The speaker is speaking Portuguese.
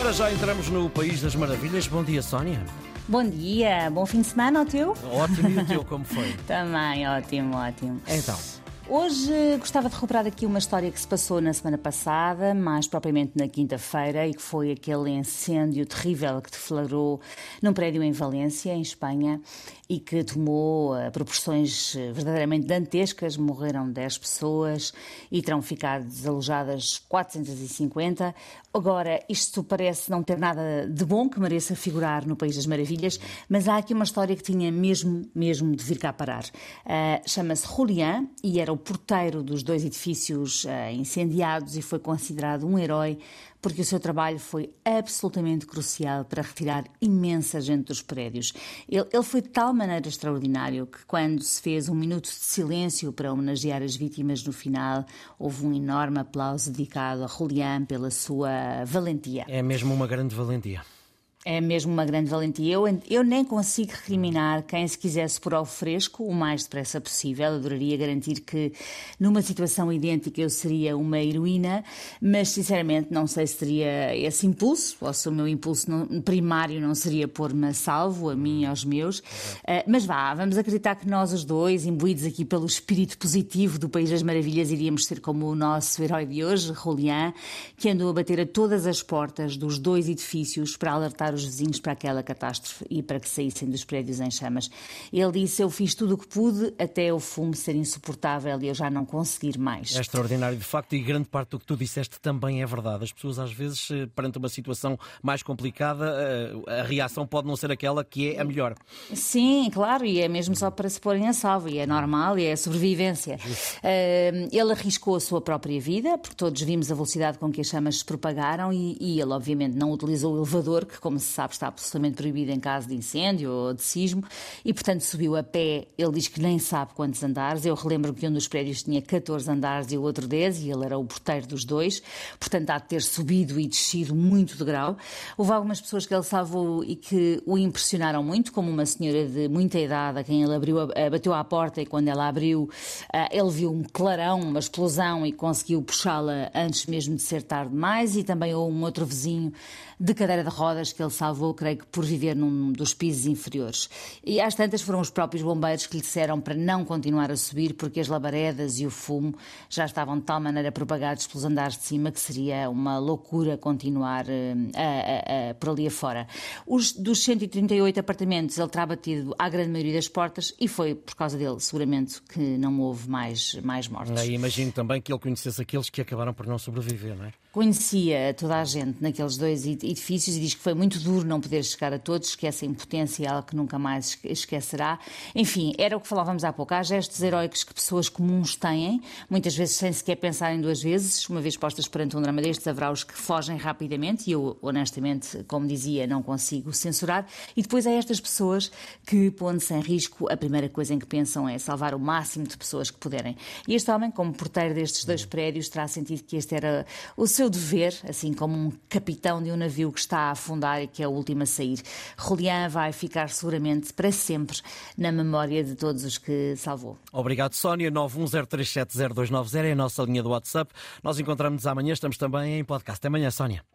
Ora, já entramos no País das Maravilhas. Bom dia, Sónia. Bom dia, bom fim de semana ao teu? Ótimo, e o teu como foi? Também, ótimo, ótimo. Então, Hoje gostava de recuperar aqui uma história que se passou na semana passada, mais propriamente na quinta-feira, e que foi aquele incêndio terrível que deflagrou num prédio em Valência, em Espanha, e que tomou uh, proporções eh, verdadeiramente dantescas. Morreram 10 pessoas e terão ficado desalojadas 450. Agora, isto parece não ter nada de bom que mereça figurar no País das Maravilhas, mas há aqui uma história que tinha mesmo, mesmo de vir cá parar. Uh, Chama-se Julián e era o porteiro dos dois edifícios uh, incendiados e foi considerado um herói porque o seu trabalho foi absolutamente crucial para retirar imensa gente dos prédios. Ele, ele, foi de tal maneira extraordinário que, quando se fez um minuto de silêncio para homenagear as vítimas no final, houve um enorme aplauso dedicado a Julián pela sua valentia. É mesmo uma grande valentia. É mesmo uma grande valentia. Eu, eu nem consigo recriminar quem se quisesse pôr ao fresco o mais depressa possível. Adoraria garantir que numa situação idêntica eu seria uma heroína, mas sinceramente não sei se teria esse impulso, ou se o meu impulso não, primário não seria pôr-me a salvo, a mim e aos meus. Uh, mas vá, vamos acreditar que nós os dois, imbuídos aqui pelo espírito positivo do País das Maravilhas, iríamos ser como o nosso herói de hoje, Julián, que andou a bater a todas as portas dos dois edifícios para alertar alertar os vizinhos para aquela catástrofe e para que saíssem dos prédios em chamas. Ele disse: Eu fiz tudo o que pude até o fumo ser insuportável e eu já não conseguir mais. É extraordinário, de facto, e grande parte do que tu disseste também é verdade. As pessoas, às vezes, eh, perante uma situação mais complicada, eh, a reação pode não ser aquela que é a melhor. Sim, claro, e é mesmo só para se porem a salvo, e é normal, e é sobrevivência. Uh, ele arriscou a sua própria vida, porque todos vimos a velocidade com que as chamas se propagaram, e, e ele, obviamente, não utilizou o elevador, que, como se sabe, está absolutamente proibido em caso de incêndio ou de sismo, e portanto subiu a pé. Ele diz que nem sabe quantos andares. Eu relembro que um dos prédios tinha 14 andares e o outro 10, e ele era o porteiro dos dois, portanto há de ter subido e descido muito de grau. Houve algumas pessoas que ele salvou e que o impressionaram muito, como uma senhora de muita idade a quem ele abriu, bateu à porta e quando ela abriu, ele viu um clarão, uma explosão e conseguiu puxá-la antes mesmo de ser tarde demais, e também houve um outro vizinho de cadeira de rodas que ele salvou, creio que por viver num dos pisos inferiores. E às tantas foram os próprios bombeiros que lhe disseram para não continuar a subir porque as labaredas e o fumo já estavam de tal maneira propagados pelos andares de cima que seria uma loucura continuar uh, uh, uh, por ali afora. Os, dos 138 apartamentos ele terá batido à grande maioria das portas e foi por causa dele, seguramente, que não houve mais, mais mortes. E imagino também que ele conhecesse aqueles que acabaram por não sobreviver, não é? Conhecia toda a gente naqueles dois edifícios e diz que foi muito duro não poder chegar a todos, esquece em potencial que nunca mais esquecerá. Enfim, era o que falávamos há pouco. Há gestos heróicos que pessoas comuns têm, muitas vezes sem sequer pensarem duas vezes. Uma vez postas perante um drama destes, haverá os que fogem rapidamente e eu, honestamente, como dizia, não consigo censurar. E depois há estas pessoas que, pondo-se em risco, a primeira coisa em que pensam é salvar o máximo de pessoas que puderem. E este homem, como porteiro destes dois prédios, terá sentido que este era o seu dever, assim como um capitão de um navio que está a afundar e que é o último a sair. Julián vai ficar seguramente para sempre na memória de todos os que salvou. Obrigado, Sónia. 910370290 é a nossa linha do WhatsApp. Nós encontramos amanhã, estamos também em podcast. Até amanhã, Sónia.